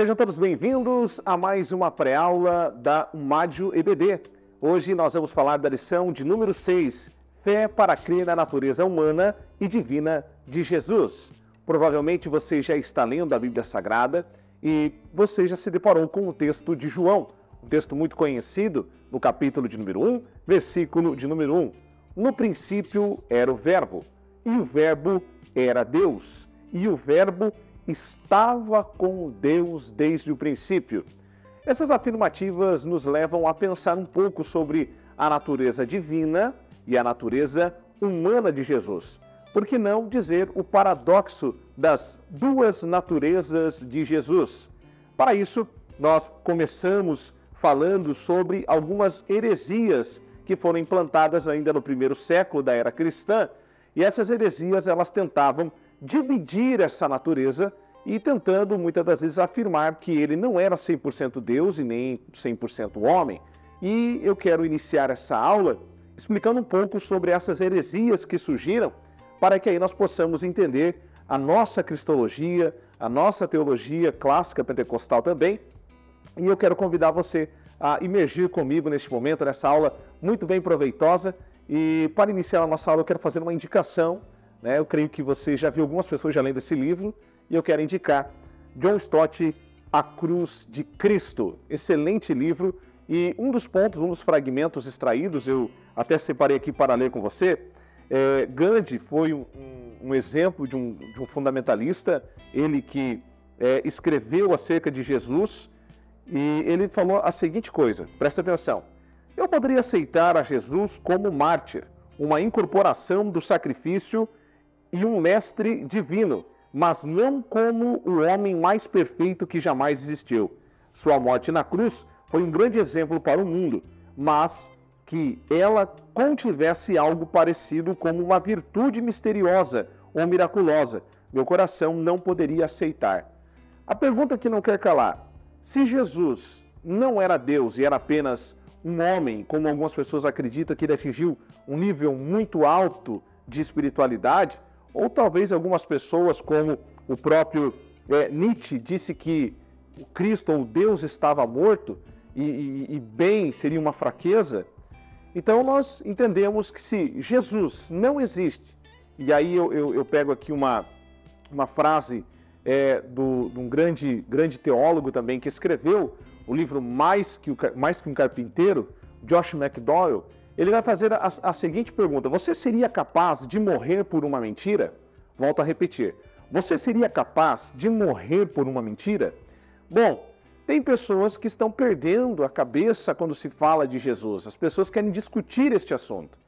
Sejam todos bem-vindos a mais uma pré-aula da Umádio EBD. Hoje nós vamos falar da lição de número 6, Fé para crer na natureza humana e divina de Jesus. Provavelmente você já está lendo a Bíblia Sagrada e você já se deparou com o texto de João, um texto muito conhecido, no capítulo de número 1, versículo de número 1. No princípio era o Verbo, e o Verbo era Deus, e o Verbo estava com Deus desde o princípio. Essas afirmativas nos levam a pensar um pouco sobre a natureza divina e a natureza humana de Jesus. Por que não dizer o paradoxo das duas naturezas de Jesus? Para isso, nós começamos falando sobre algumas heresias que foram implantadas ainda no primeiro século da era cristã, e essas heresias elas tentavam dividir essa natureza e tentando muitas das vezes afirmar que ele não era 100% Deus e nem 100% homem. E eu quero iniciar essa aula explicando um pouco sobre essas heresias que surgiram, para que aí nós possamos entender a nossa cristologia, a nossa teologia clássica pentecostal também. E eu quero convidar você a imergir comigo neste momento, nessa aula muito bem proveitosa. E para iniciar a nossa aula, eu quero fazer uma indicação né? Eu creio que você já viu algumas pessoas já lendo esse livro e eu quero indicar John Stott, A Cruz de Cristo. Excelente livro e um dos pontos, um dos fragmentos extraídos, eu até separei aqui para ler com você. É, Gandhi foi um, um exemplo de um, de um, fundamentalista, ele que é, escreveu acerca de Jesus e ele falou a seguinte coisa: presta atenção. Eu poderia aceitar a Jesus como mártir, uma incorporação do sacrifício e um mestre divino, mas não como o homem mais perfeito que jamais existiu. Sua morte na cruz foi um grande exemplo para o mundo, mas que ela contivesse algo parecido como uma virtude misteriosa ou miraculosa, meu coração não poderia aceitar. A pergunta que não quer calar: se Jesus não era Deus e era apenas um homem, como algumas pessoas acreditam que ele atingiu um nível muito alto de espiritualidade, ou talvez algumas pessoas, como o próprio é, Nietzsche, disse que o Cristo ou Deus estava morto e, e, e bem seria uma fraqueza. Então nós entendemos que se Jesus não existe, e aí eu, eu, eu pego aqui uma, uma frase é, do, de um grande, grande teólogo também que escreveu o livro Mais que, o, Mais que um Carpinteiro, Josh McDowell, ele vai fazer a, a seguinte pergunta: Você seria capaz de morrer por uma mentira? Volto a repetir. Você seria capaz de morrer por uma mentira? Bom, tem pessoas que estão perdendo a cabeça quando se fala de Jesus. As pessoas querem discutir este assunto.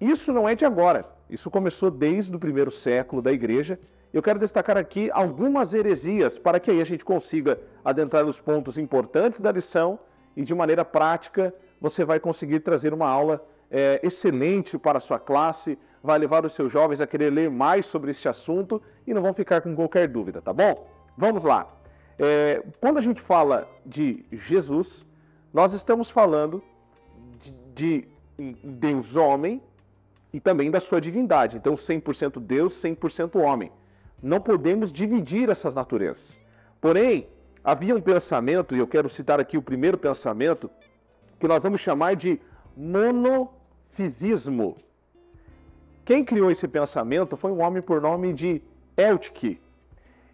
Isso não é de agora. Isso começou desde o primeiro século da igreja. Eu quero destacar aqui algumas heresias para que aí a gente consiga adentrar os pontos importantes da lição e de maneira prática você vai conseguir trazer uma aula é, excelente para a sua classe, vai levar os seus jovens a querer ler mais sobre este assunto e não vão ficar com qualquer dúvida, tá bom? Vamos lá. É, quando a gente fala de Jesus, nós estamos falando de, de Deus homem e também da sua divindade. Então, 100% Deus, 100% homem. Não podemos dividir essas naturezas. Porém, havia um pensamento, e eu quero citar aqui o primeiro pensamento, que nós vamos chamar de monofisismo. Quem criou esse pensamento foi um homem por nome de Eltke.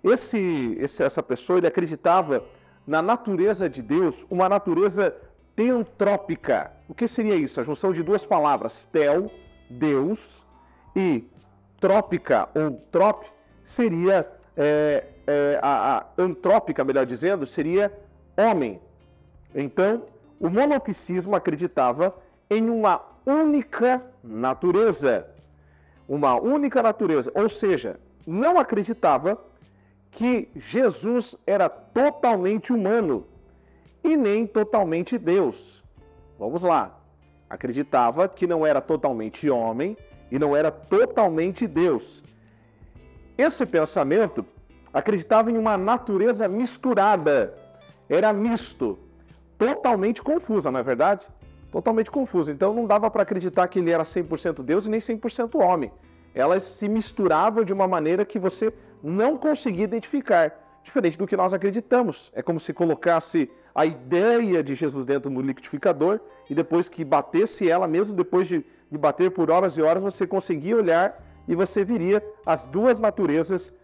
Esse, esse, essa pessoa ele acreditava na natureza de Deus, uma natureza teantrópica. O que seria isso? A junção de duas palavras, tel, Deus, e trópica ou trop seria é, é, a, a antrópica, melhor dizendo, seria homem. Então, o monofisismo acreditava em uma única natureza. Uma única natureza, ou seja, não acreditava que Jesus era totalmente humano e nem totalmente Deus. Vamos lá. Acreditava que não era totalmente homem e não era totalmente Deus. Esse pensamento acreditava em uma natureza misturada, era misto totalmente confusa, não é verdade? Totalmente confusa. Então não dava para acreditar que ele era 100% Deus e nem 100% homem. Elas se misturavam de uma maneira que você não conseguia identificar. diferente do que nós acreditamos. É como se colocasse a ideia de Jesus dentro do liquidificador e depois que batesse ela, mesmo depois de, de bater por horas e horas, você conseguia olhar e você viria as duas naturezas,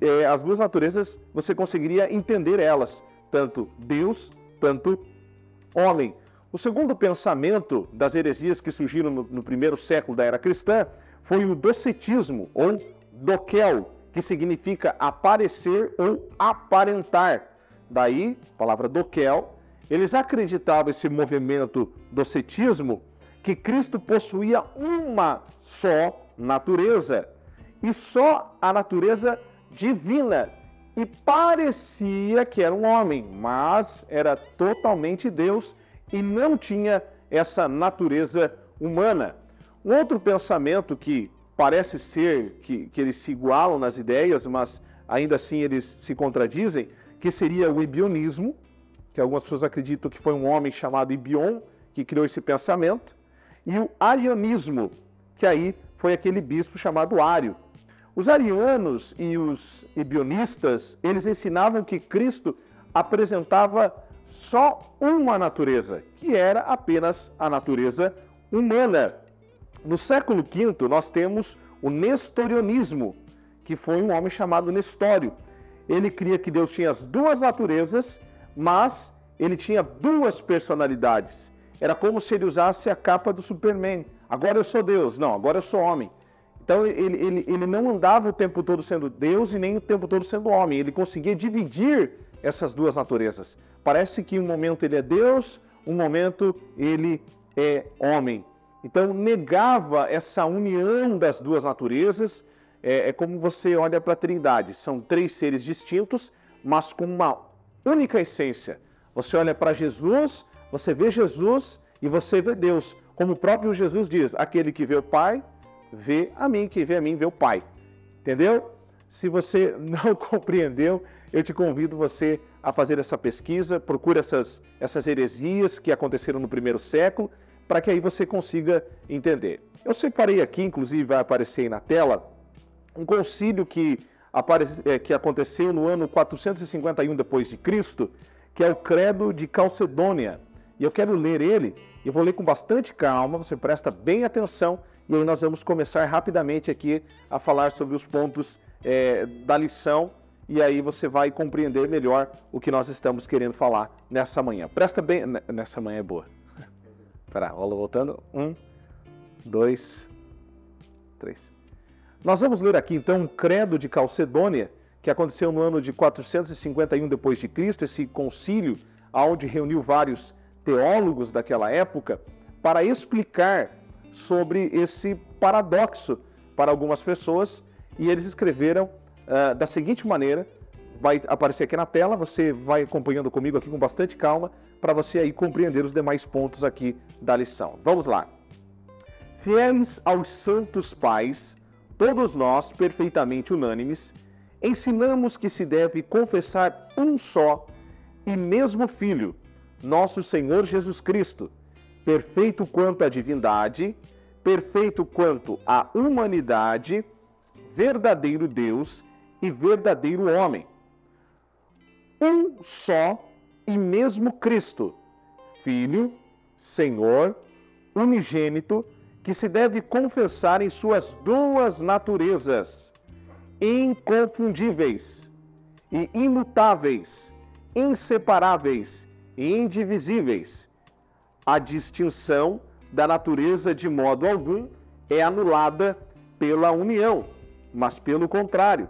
é, as duas naturezas, você conseguiria entender elas, tanto Deus, tanto homem. O segundo pensamento das heresias que surgiram no, no primeiro século da era cristã foi o docetismo, ou doquel, que significa aparecer ou aparentar. Daí, a palavra doquel, eles acreditavam esse movimento docetismo que Cristo possuía uma só natureza e só a natureza divina. E parecia que era um homem, mas era totalmente Deus e não tinha essa natureza humana. Um outro pensamento que parece ser que, que eles se igualam nas ideias, mas ainda assim eles se contradizem, que seria o ibionismo, que algumas pessoas acreditam que foi um homem chamado Ibion que criou esse pensamento, e o arianismo, que aí foi aquele bispo chamado Ário. Os arianos e os ibionistas, eles ensinavam que Cristo apresentava só uma natureza, que era apenas a natureza humana. No século V, nós temos o nestorianismo, que foi um homem chamado Nestório. Ele cria que Deus tinha as duas naturezas, mas ele tinha duas personalidades. Era como se ele usasse a capa do Superman. Agora eu sou Deus. Não, agora eu sou homem. Então ele, ele, ele não andava o tempo todo sendo Deus e nem o tempo todo sendo homem. Ele conseguia dividir essas duas naturezas. Parece que um momento ele é Deus, um momento ele é homem. Então, negava essa união das duas naturezas. É, é como você olha para a Trindade: são três seres distintos, mas com uma única essência. Você olha para Jesus, você vê Jesus e você vê Deus. Como o próprio Jesus diz: aquele que vê o Pai, vê a mim, que vê a mim, vê o Pai. Entendeu? Se você não compreendeu, eu te convido você a fazer essa pesquisa, procure essas, essas heresias que aconteceram no primeiro século para que aí você consiga entender. Eu separei aqui, inclusive vai aparecer aí na tela, um concílio que, aparece, é, que aconteceu no ano 451 depois de Cristo, que é o Credo de Calcedônia. E eu quero ler ele, e vou ler com bastante calma, você presta bem atenção, e aí nós vamos começar rapidamente aqui a falar sobre os pontos é, da lição, e aí você vai compreender melhor o que nós estamos querendo falar nessa manhã. Presta bem. Nessa manhã é boa. Espera, voltando. Um, dois, três. Nós vamos ler aqui então o Credo de Calcedônia, que aconteceu no ano de 451 depois de Cristo, esse concílio onde reuniu vários teólogos daquela época para explicar sobre esse paradoxo para algumas pessoas, e eles escreveram uh, da seguinte maneira, vai aparecer aqui na tela, você vai acompanhando comigo aqui com bastante calma, para você aí compreender os demais pontos aqui da lição. Vamos lá. Fiéis aos santos pais, todos nós, perfeitamente unânimes, ensinamos que se deve confessar um só e mesmo Filho, nosso Senhor Jesus Cristo, perfeito quanto à divindade, perfeito quanto à humanidade, verdadeiro Deus e verdadeiro homem. Um só e mesmo Cristo, Filho, Senhor, unigênito, que se deve confessar em suas duas naturezas, inconfundíveis e imutáveis, inseparáveis e indivisíveis. A distinção da natureza de modo algum é anulada pela união, mas pelo contrário,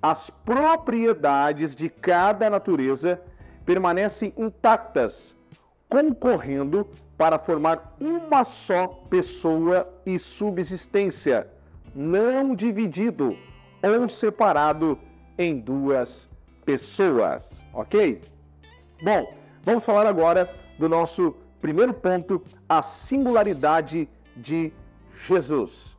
as propriedades de cada natureza permanecem intactas, concorrendo para formar uma só pessoa e subsistência, não dividido ou separado em duas pessoas, ok? Bom, vamos falar agora do nosso primeiro ponto, a singularidade de Jesus.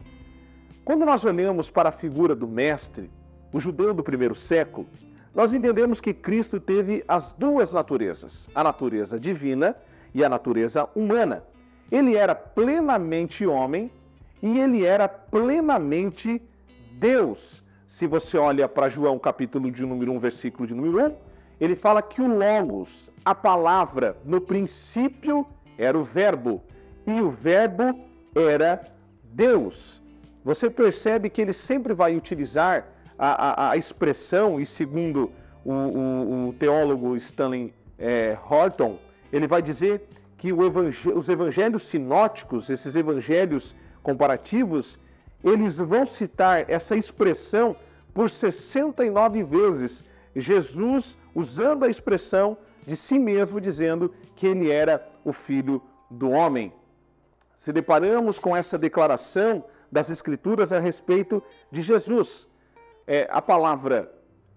Quando nós olhamos para a figura do Mestre, o judeu do primeiro século, nós entendemos que Cristo teve as duas naturezas, a natureza divina e a natureza humana. Ele era plenamente homem e ele era plenamente Deus. se você olha para João capítulo de número 1, versículo de número 1, ele fala que o Logos, a palavra, no princípio era o Verbo, e o Verbo era Deus. Você percebe que ele sempre vai utilizar a, a, a expressão, e segundo o, o, o teólogo Stanley é, Horton, ele vai dizer que evangel os evangelhos sinóticos, esses evangelhos comparativos, eles vão citar essa expressão por 69 vezes. Jesus usando a expressão de si mesmo, dizendo que ele era o filho do homem. Se deparamos com essa declaração das Escrituras a respeito de Jesus. É, a palavra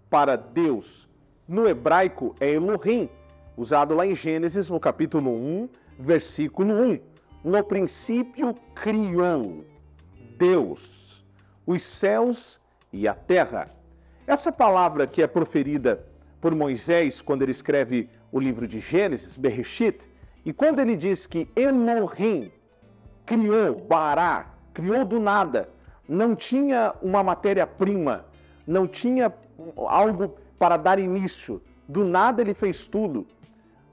para Deus no hebraico é Elohim, usado lá em Gênesis, no capítulo 1, versículo 1. No princípio criou Deus os céus e a terra. Essa palavra que é proferida por Moisés quando ele escreve o livro de Gênesis, Bereshit, e quando ele diz que Elohim criou, Bará, criou do nada, não tinha uma matéria-prima, não tinha algo para dar início, do nada ele fez tudo.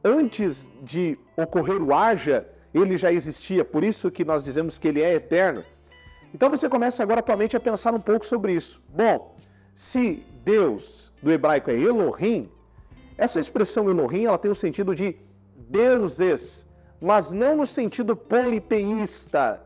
Antes de ocorrer o haja, ele já existia, por isso que nós dizemos que ele é eterno. Então você começa agora atualmente a pensar um pouco sobre isso. Bom, se Deus do hebraico é Elohim, essa expressão Elohim ela tem o sentido de deuses, mas não no sentido politeísta,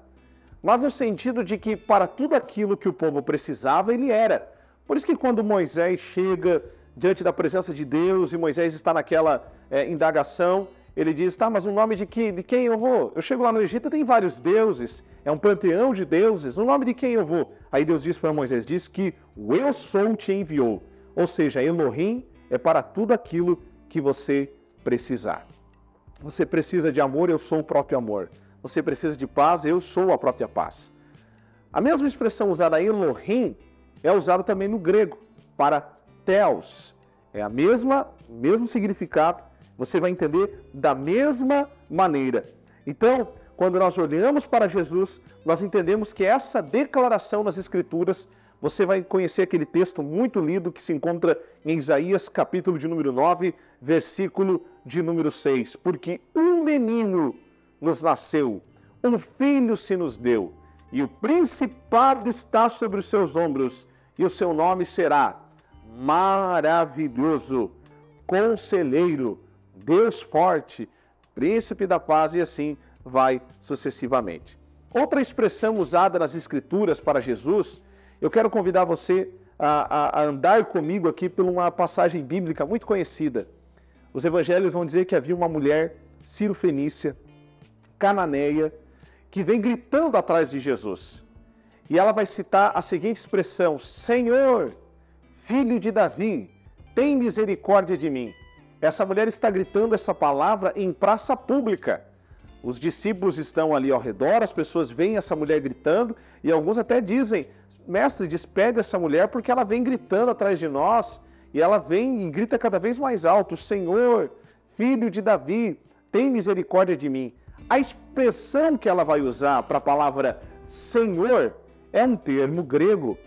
mas no sentido de que para tudo aquilo que o povo precisava, ele era. Por isso que quando Moisés chega diante da presença de Deus e Moisés está naquela é, indagação, ele diz: tá, mas o nome de, de quem eu vou? Eu chego lá no Egito, tem vários deuses, é um panteão de deuses, o nome de quem eu vou? Aí Deus diz para Moisés: diz que o Eu Sou te enviou. Ou seja, Elohim é para tudo aquilo que você precisar. Você precisa de amor, eu sou o próprio amor. Você precisa de paz, eu sou a própria paz. A mesma expressão usada Elohim é usada também no grego para Theos. É a mesma, mesmo significado, você vai entender da mesma maneira. Então, quando nós olhamos para Jesus, nós entendemos que essa declaração nas Escrituras, você vai conhecer aquele texto muito lido que se encontra em Isaías, capítulo de número 9, versículo de número 6. Porque um menino nos nasceu, um filho se nos deu, e o principado está sobre os seus ombros, e o seu nome será Maravilhoso, Conselheiro, Deus Forte, Príncipe da Paz, e assim vai sucessivamente. Outra expressão usada nas Escrituras para Jesus, eu quero convidar você a, a, andar comigo aqui por uma passagem bíblica muito conhecida. Os evangelhos vão dizer que havia uma mulher, Ciro Fenícia, cananeia, que vem gritando atrás de Jesus. E ela vai citar a seguinte expressão: Senhor, filho de Davi, tem misericórdia de mim. Essa mulher está gritando essa palavra em praça pública. Os discípulos estão ali ao redor, as pessoas veem essa mulher gritando e alguns até dizem: Mestre, despede essa mulher porque ela vem gritando atrás de nós e ela vem e grita cada vez mais alto: Senhor, filho de Davi, tem misericórdia de mim. A expressão que ela vai usar para a palavra Senhor é um termo grego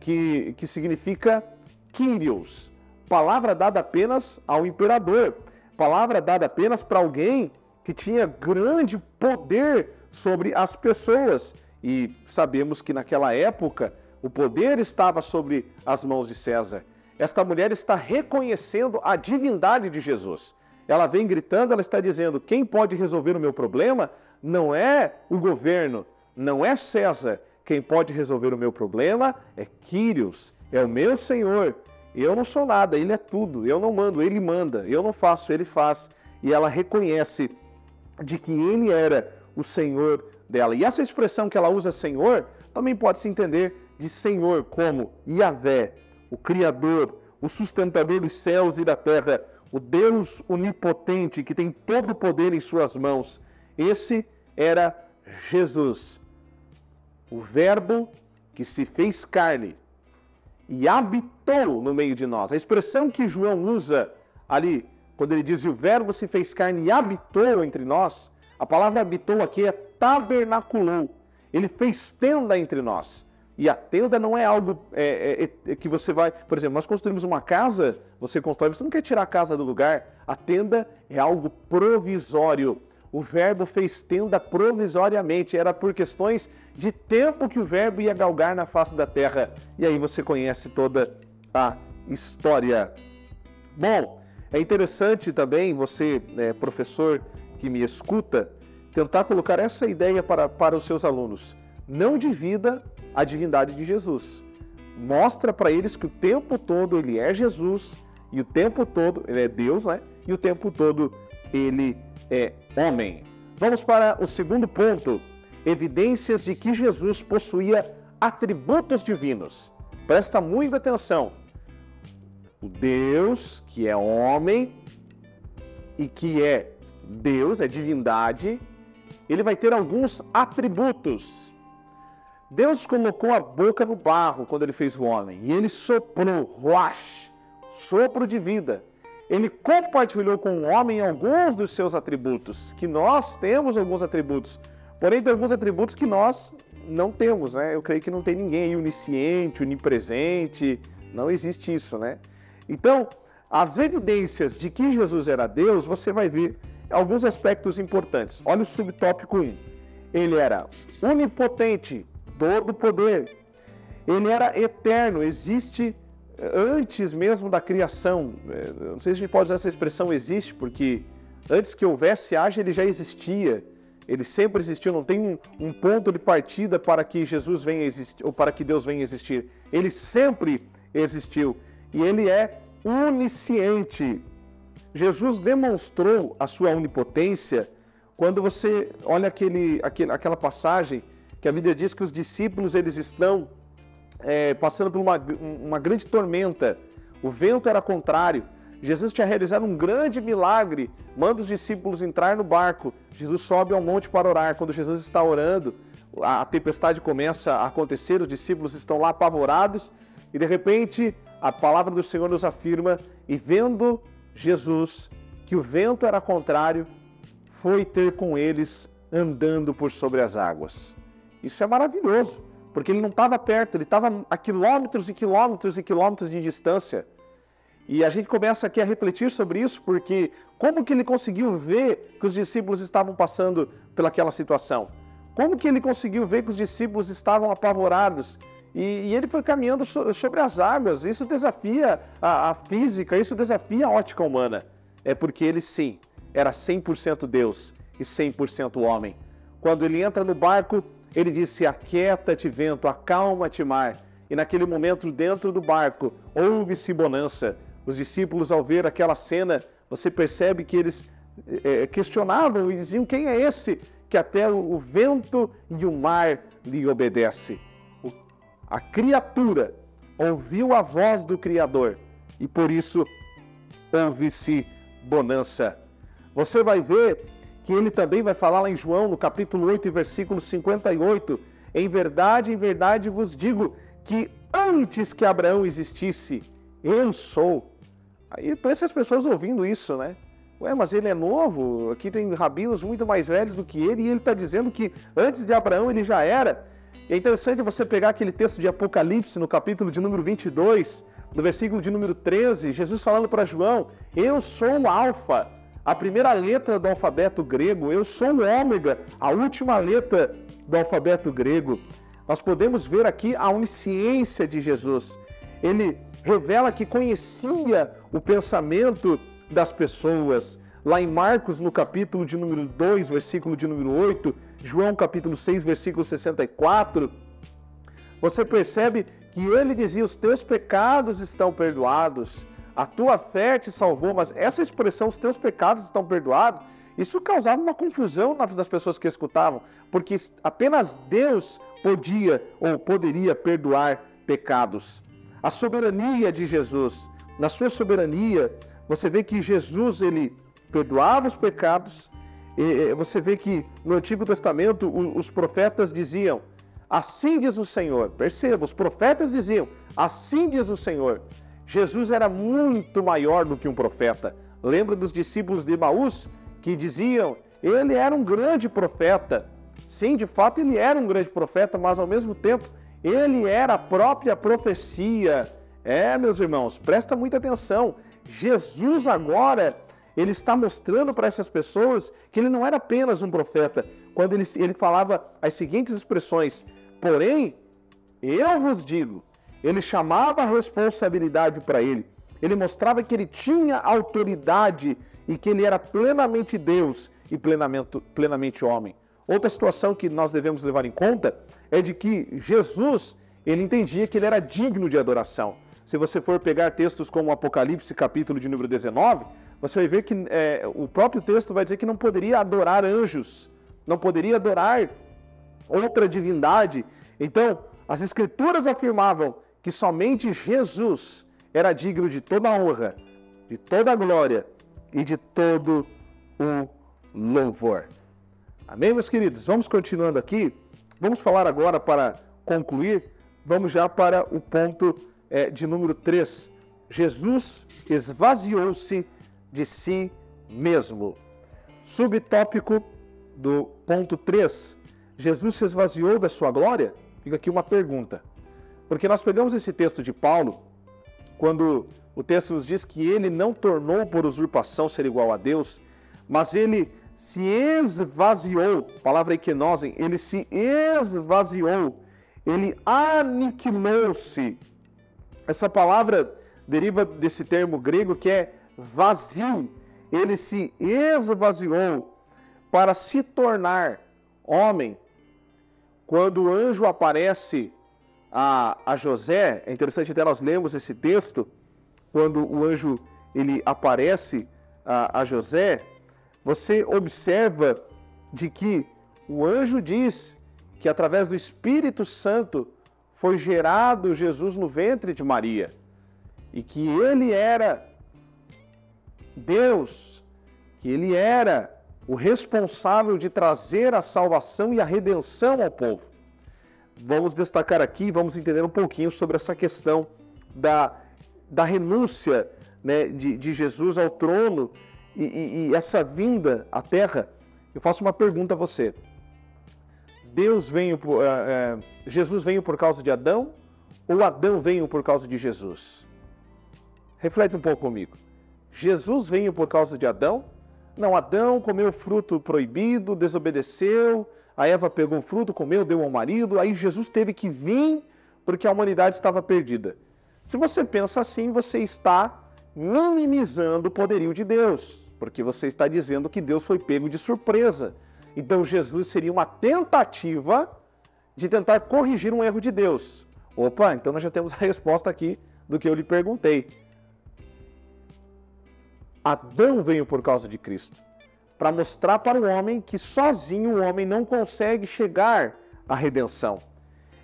que, que significa Kyrios, palavra dada apenas ao imperador, palavra dada apenas para alguém que tinha grande poder sobre as pessoas. E sabemos que naquela época o poder estava sobre as mãos de César. Esta mulher está reconhecendo a divindade de Jesus. Ela vem gritando, ela está dizendo: quem pode resolver o meu problema não é o governo, não é César. Quem pode resolver o meu problema é Quírios, é o meu Senhor. Eu não sou nada, ele é tudo. Eu não mando, ele manda. Eu não faço, ele faz. E ela reconhece de que ele era o Senhor dela. E essa expressão que ela usa, Senhor, também pode se entender de Senhor como Yahvé, o Criador, o sustentador dos céus e da terra, o Deus onipotente que tem todo o poder em suas mãos. Esse era Jesus, o Verbo que se fez carne e habitou no meio de nós. A expressão que João usa ali, quando ele diz o Verbo se fez carne e habitou entre nós, a palavra habitou aqui é tabernaculou. Ele fez tenda entre nós. E a tenda não é algo é, é, é, que você vai. Por exemplo, nós construímos uma casa, você constrói, você não quer tirar a casa do lugar. A tenda é algo provisório. O verbo fez tenda provisoriamente, era por questões de tempo que o verbo ia galgar na face da terra. E aí você conhece toda a história. Bom, é interessante também você, é, professor que me escuta, tentar colocar essa ideia para, para os seus alunos. Não divida a divindade de Jesus. Mostra para eles que o tempo todo ele é Jesus e o tempo todo ele é Deus, né? E o tempo todo ele é homem. Vamos para o segundo ponto: evidências de que Jesus possuía atributos divinos. Presta muita atenção. O Deus que é homem e que é Deus, é divindade, ele vai ter alguns atributos Deus colocou a boca no barro quando ele fez o homem e ele soprou, ruach, sopro de vida. Ele compartilhou com o homem alguns dos seus atributos, que nós temos alguns atributos, porém tem alguns atributos que nós não temos, né? Eu creio que não tem ninguém onisciente, onipresente, não existe isso, né? Então, as evidências de que Jesus era Deus, você vai ver alguns aspectos importantes. Olha o subtópico 1. Ele era onipotente, todo poder. Ele era eterno, existe antes mesmo da criação. Eh, não sei se a gente pode usar essa expressão existe, porque antes que houvesse haja, ele já existia. Ele sempre existiu, não tem um, um ponto de partida para que Jesus venha existir, ou para que Deus venha existir. Ele sempre existiu. E ele é onisciente. Jesus demonstrou a sua onipotência quando você olha aquele, aquele, aquela passagem que a Bíblia diz que os discípulos eles estão é, passando por uma, uma grande tormenta. O vento era contrário. Jesus tinha realizado um grande milagre, manda os discípulos entrar no barco. Jesus sobe ao monte para orar. Quando Jesus está orando, a tempestade começa a acontecer, os discípulos estão lá apavorados e de repente a palavra do Senhor nos afirma: e vendo Jesus que o vento era contrário, foi ter com eles andando por sobre as águas. Isso é maravilhoso, porque ele não estava perto, ele estava a quilômetros e quilômetros e quilômetros de distância. E a gente começa aqui a refletir sobre isso, porque como que ele conseguiu ver que os discípulos estavam passando pelaquela situação? Como que ele conseguiu ver que os discípulos estavam apavorados? E, e ele foi caminhando so, sobre as águas. Isso desafia a, a física, isso desafia a ótica humana. É porque ele sim era 100% Deus e 100% homem. Quando ele entra no barco, ele disse: Aquieta-te, vento, acalma-te, mar. E naquele momento, dentro do barco, houve-se bonança. Os discípulos, ao ver aquela cena, você percebe que eles é, questionavam e diziam: Quem é esse que até o vento e o mar lhe obedece? A criatura ouviu a voz do Criador e por isso houve-se bonança. Você vai ver que ele também vai falar lá em João, no capítulo 8, versículo 58. Em verdade, em verdade vos digo que antes que Abraão existisse, eu sou. Aí parece as pessoas ouvindo isso, né? Ué, mas ele é novo, aqui tem rabinos muito mais velhos do que ele, e ele está dizendo que antes de Abraão ele já era. É interessante você pegar aquele texto de Apocalipse, no capítulo de número 22, no versículo de número 13, Jesus falando para João: Eu sou o Alfa a primeira letra do alfabeto grego, eu sou o ômega, a última letra do alfabeto grego. Nós podemos ver aqui a onisciência de Jesus. Ele revela que conhecia o pensamento das pessoas. Lá em Marcos, no capítulo de número 2, versículo de número 8, João, capítulo 6, versículo 64, você percebe que ele dizia: Os teus pecados estão perdoados a tua fé te salvou, mas essa expressão, os teus pecados estão perdoados, isso causava uma confusão das pessoas que escutavam, porque apenas Deus podia ou poderia perdoar pecados. A soberania de Jesus, na sua soberania, você vê que Jesus ele perdoava os pecados. Você vê que no Antigo Testamento os profetas diziam: Assim diz o Senhor. Perceba, os profetas diziam: Assim diz o Senhor. Jesus era muito maior do que um profeta. Lembra dos discípulos de Maús que diziam: ele era um grande profeta. Sim, de fato ele era um grande profeta, mas ao mesmo tempo Ele era a própria profecia. É, meus irmãos, presta muita atenção. Jesus agora, ele está mostrando para essas pessoas que ele não era apenas um profeta, quando ele, ele falava as seguintes expressões: Porém, eu vos digo, ele chamava a responsabilidade para ele, ele mostrava que ele tinha autoridade e que ele era plenamente Deus e plenamente, plenamente homem. Outra situação que nós devemos levar em conta é de que Jesus, ele entendia que ele era digno de adoração. Se você for pegar textos como Apocalipse, capítulo de número 19, você vai ver que é, o próprio texto vai dizer que não poderia adorar anjos, não poderia adorar outra divindade. Então, as Escrituras afirmavam que somente Jesus era digno de toda a honra, de toda a glória e de todo o louvor. Amém, meus queridos? Vamos continuando aqui. Vamos falar agora para concluir. Vamos já para o ponto é, de número 3. Jesus esvaziou-se de si mesmo. Subtópico do ponto 3. Jesus se esvaziou da sua glória? Fica aqui uma pergunta. Porque nós pegamos esse texto de Paulo, quando o texto nos diz que ele não tornou por usurpação ser igual a Deus, mas ele se esvaziou, palavra equinosen, ele se esvaziou, ele aniquilou-se. Essa palavra deriva desse termo grego que é vazio. Ele se esvaziou para se tornar homem. Quando o anjo aparece a, a José, é interessante até nós lemos esse texto, quando o anjo ele aparece a, a José, você observa de que o anjo diz que através do Espírito Santo foi gerado Jesus no ventre de Maria e que ele era Deus, que ele era o responsável de trazer a salvação e a redenção ao povo. Vamos destacar aqui, vamos entender um pouquinho sobre essa questão da, da renúncia né, de, de Jesus ao trono e, e, e essa vinda à terra, eu faço uma pergunta a você. Deus veio é, Jesus veio por causa de Adão ou Adão veio por causa de Jesus? Reflete um pouco comigo. Jesus veio por causa de Adão? Não, Adão comeu o fruto proibido, desobedeceu, a Eva pegou o fruto, comeu, deu ao marido, aí Jesus teve que vir porque a humanidade estava perdida. Se você pensa assim, você está minimizando o poderio de Deus porque você está dizendo que Deus foi pego de surpresa. Então Jesus seria uma tentativa de tentar corrigir um erro de Deus. Opa, então nós já temos a resposta aqui do que eu lhe perguntei. Adão veio por causa de Cristo, para mostrar para o homem que sozinho o homem não consegue chegar à redenção.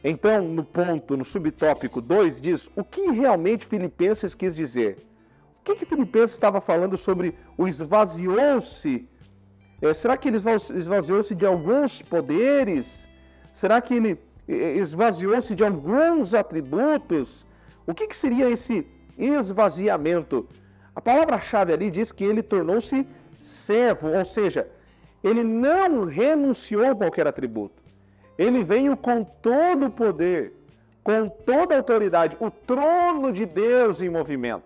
Então, no ponto, no subtópico 2, diz o que realmente Filipenses quis dizer que, que Filipenses estava falando sobre o esvaziou-se? É, será que ele esvaziou-se de alguns poderes? Será que ele esvaziou-se de alguns atributos? O que, que seria esse esvaziamento? A palavra-chave ali diz que ele tornou-se servo, ou seja, ele não renunciou a qualquer atributo. Ele veio com todo o poder, com toda a autoridade, o trono de Deus em movimento.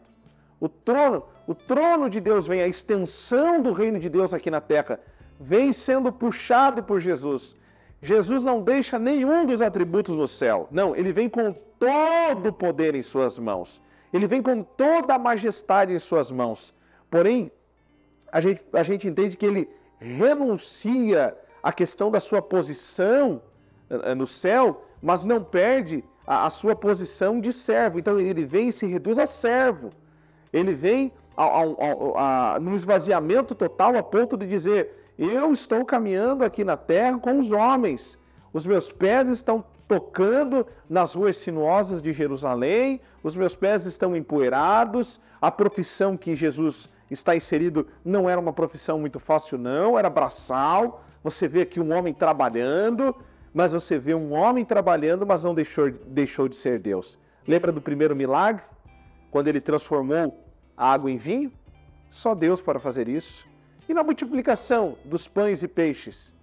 O trono, o trono de Deus vem, a extensão do reino de Deus aqui na terra, vem sendo puxado por Jesus. Jesus não deixa nenhum dos atributos do céu. Não, ele vem com todo o poder em suas mãos. Ele vem com toda a majestade em suas mãos. Porém, a gente, a gente entende que ele renuncia à questão da sua posição eh, no céu, mas não perde a, a sua posição de servo. Então ele vem e se reduz a servo ele vem ao, no esvaziamento total a ponto de dizer: Eu estou caminhando aqui na terra com os homens, os meus pés estão tocando nas ruas sinuosas de Jerusalém, os meus pés estão empoeirados, a profissão que Jesus está inserido não era uma profissão muito fácil, não, era braçal. Você vê aqui um homem trabalhando, mas você vê um homem trabalhando, mas não deixou, deixou de ser Deus. Lembra do primeiro milagre? Quando ele transformou água em vinho? Só Deus para fazer isso. E na multiplicação dos pães e peixes?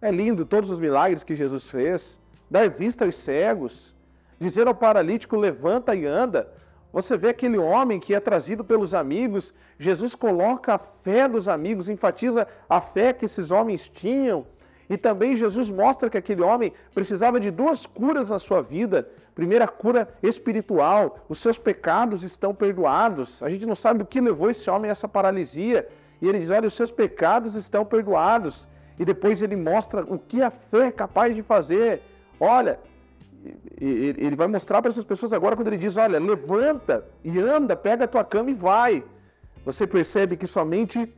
É lindo todos os milagres que Jesus fez, dar vista aos cegos, dizer ao paralítico: levanta e anda. Você vê aquele homem que é trazido pelos amigos, Jesus coloca a fé dos amigos, enfatiza a fé que esses homens tinham. E também Jesus mostra que aquele homem precisava de duas curas na sua vida. Primeira cura espiritual, os seus pecados estão perdoados. A gente não sabe o que levou esse homem a essa paralisia. E ele diz: Olha, os seus pecados estão perdoados. E depois ele mostra o que a fé é capaz de fazer. Olha, ele vai mostrar para essas pessoas agora quando ele diz: Olha, levanta e anda, pega a tua cama e vai. Você percebe que somente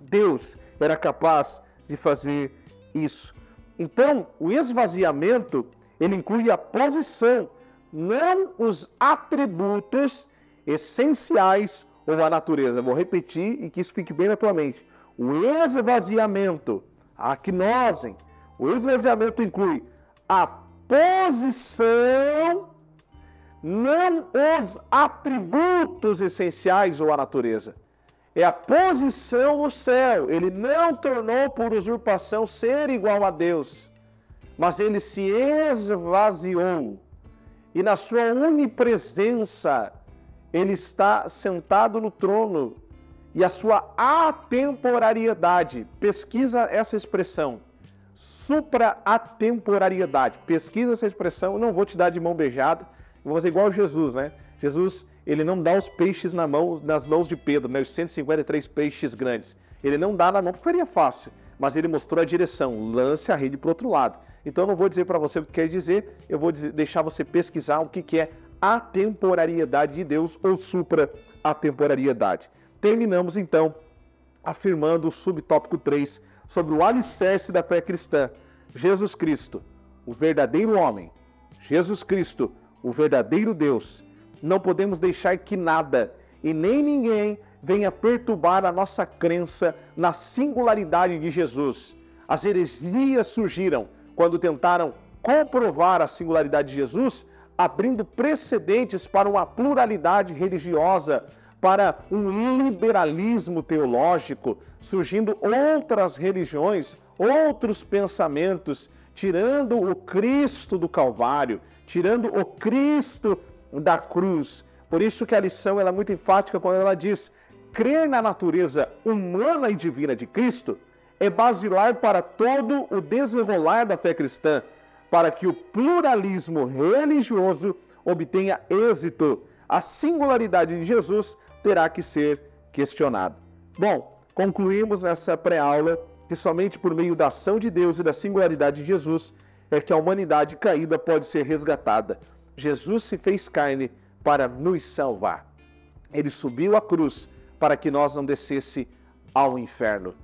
Deus era capaz de fazer isso. Então, o esvaziamento, ele inclui a posição, não os atributos essenciais ou a natureza. Vou repetir e que isso fique bem na tua mente. O esvaziamento, a gnose, o esvaziamento inclui a posição, não os atributos essenciais ou a natureza é a posição no céu. Ele não tornou por usurpação ser igual a Deus, mas ele se esvaziou. E na sua onipresença, ele está sentado no trono. E a sua atemporariedade, pesquisa essa expressão, supra-atemporariedade. Pesquisa essa expressão, eu não vou te dar de mão beijada, vou fazer igual Jesus, né? Jesus ele não dá os peixes na mão, nas mãos de Pedro, né, os 153 peixes grandes. Ele não dá na mão porque seria fácil, mas ele mostrou a direção, lance a rede para o outro lado. Então eu não vou dizer para você o que quer dizer, eu vou dizer, deixar você pesquisar o que, que é a temporariedade de Deus ou supra a temporariedade. Terminamos então afirmando o subtópico 3 sobre o alicerce da fé cristã. Jesus Cristo, o verdadeiro homem. Jesus Cristo, o verdadeiro Deus não podemos deixar que nada e nem ninguém venha perturbar a nossa crença na singularidade de Jesus. As heresias surgiram quando tentaram comprovar a singularidade de Jesus, abrindo precedentes para uma pluralidade religiosa, para um liberalismo teológico, surgindo outras religiões, outros pensamentos, tirando o Cristo do Calvário, tirando o Cristo da cruz. Por isso que a lição é muito enfática quando ela diz: crer na natureza humana e divina de Cristo é basilar para todo o desenrolar da fé cristã, para que o pluralismo religioso obtenha êxito. A singularidade de Jesus terá que ser questionada. Bom, concluímos nessa pré-aula que somente por meio da ação de Deus e da singularidade de Jesus é que a humanidade caída pode ser resgatada. Jesus se fez carne para nos salvar. Ele subiu à cruz para que nós não descesse ao inferno.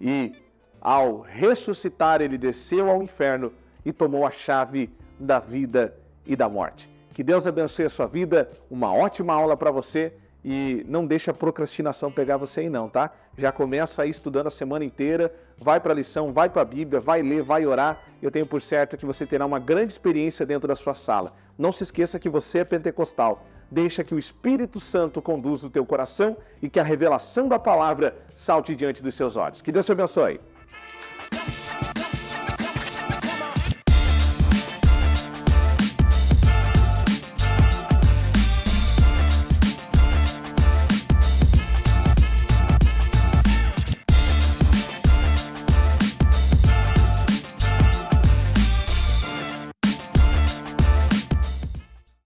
E ao ressuscitar, ele desceu ao inferno e tomou a chave da vida e da morte. Que Deus abençoe a sua vida, uma ótima aula para você e não deixa a procrastinação pegar você aí não, tá? Já começa aí estudando a semana inteira, vai para a lição, vai para a Bíblia, vai ler, vai orar. Eu tenho por certo que você terá uma grande experiência dentro da sua sala. Não se esqueça que você é pentecostal. Deixa que o Espírito Santo conduza o teu coração e que a revelação da palavra salte diante dos seus olhos. Que Deus te abençoe.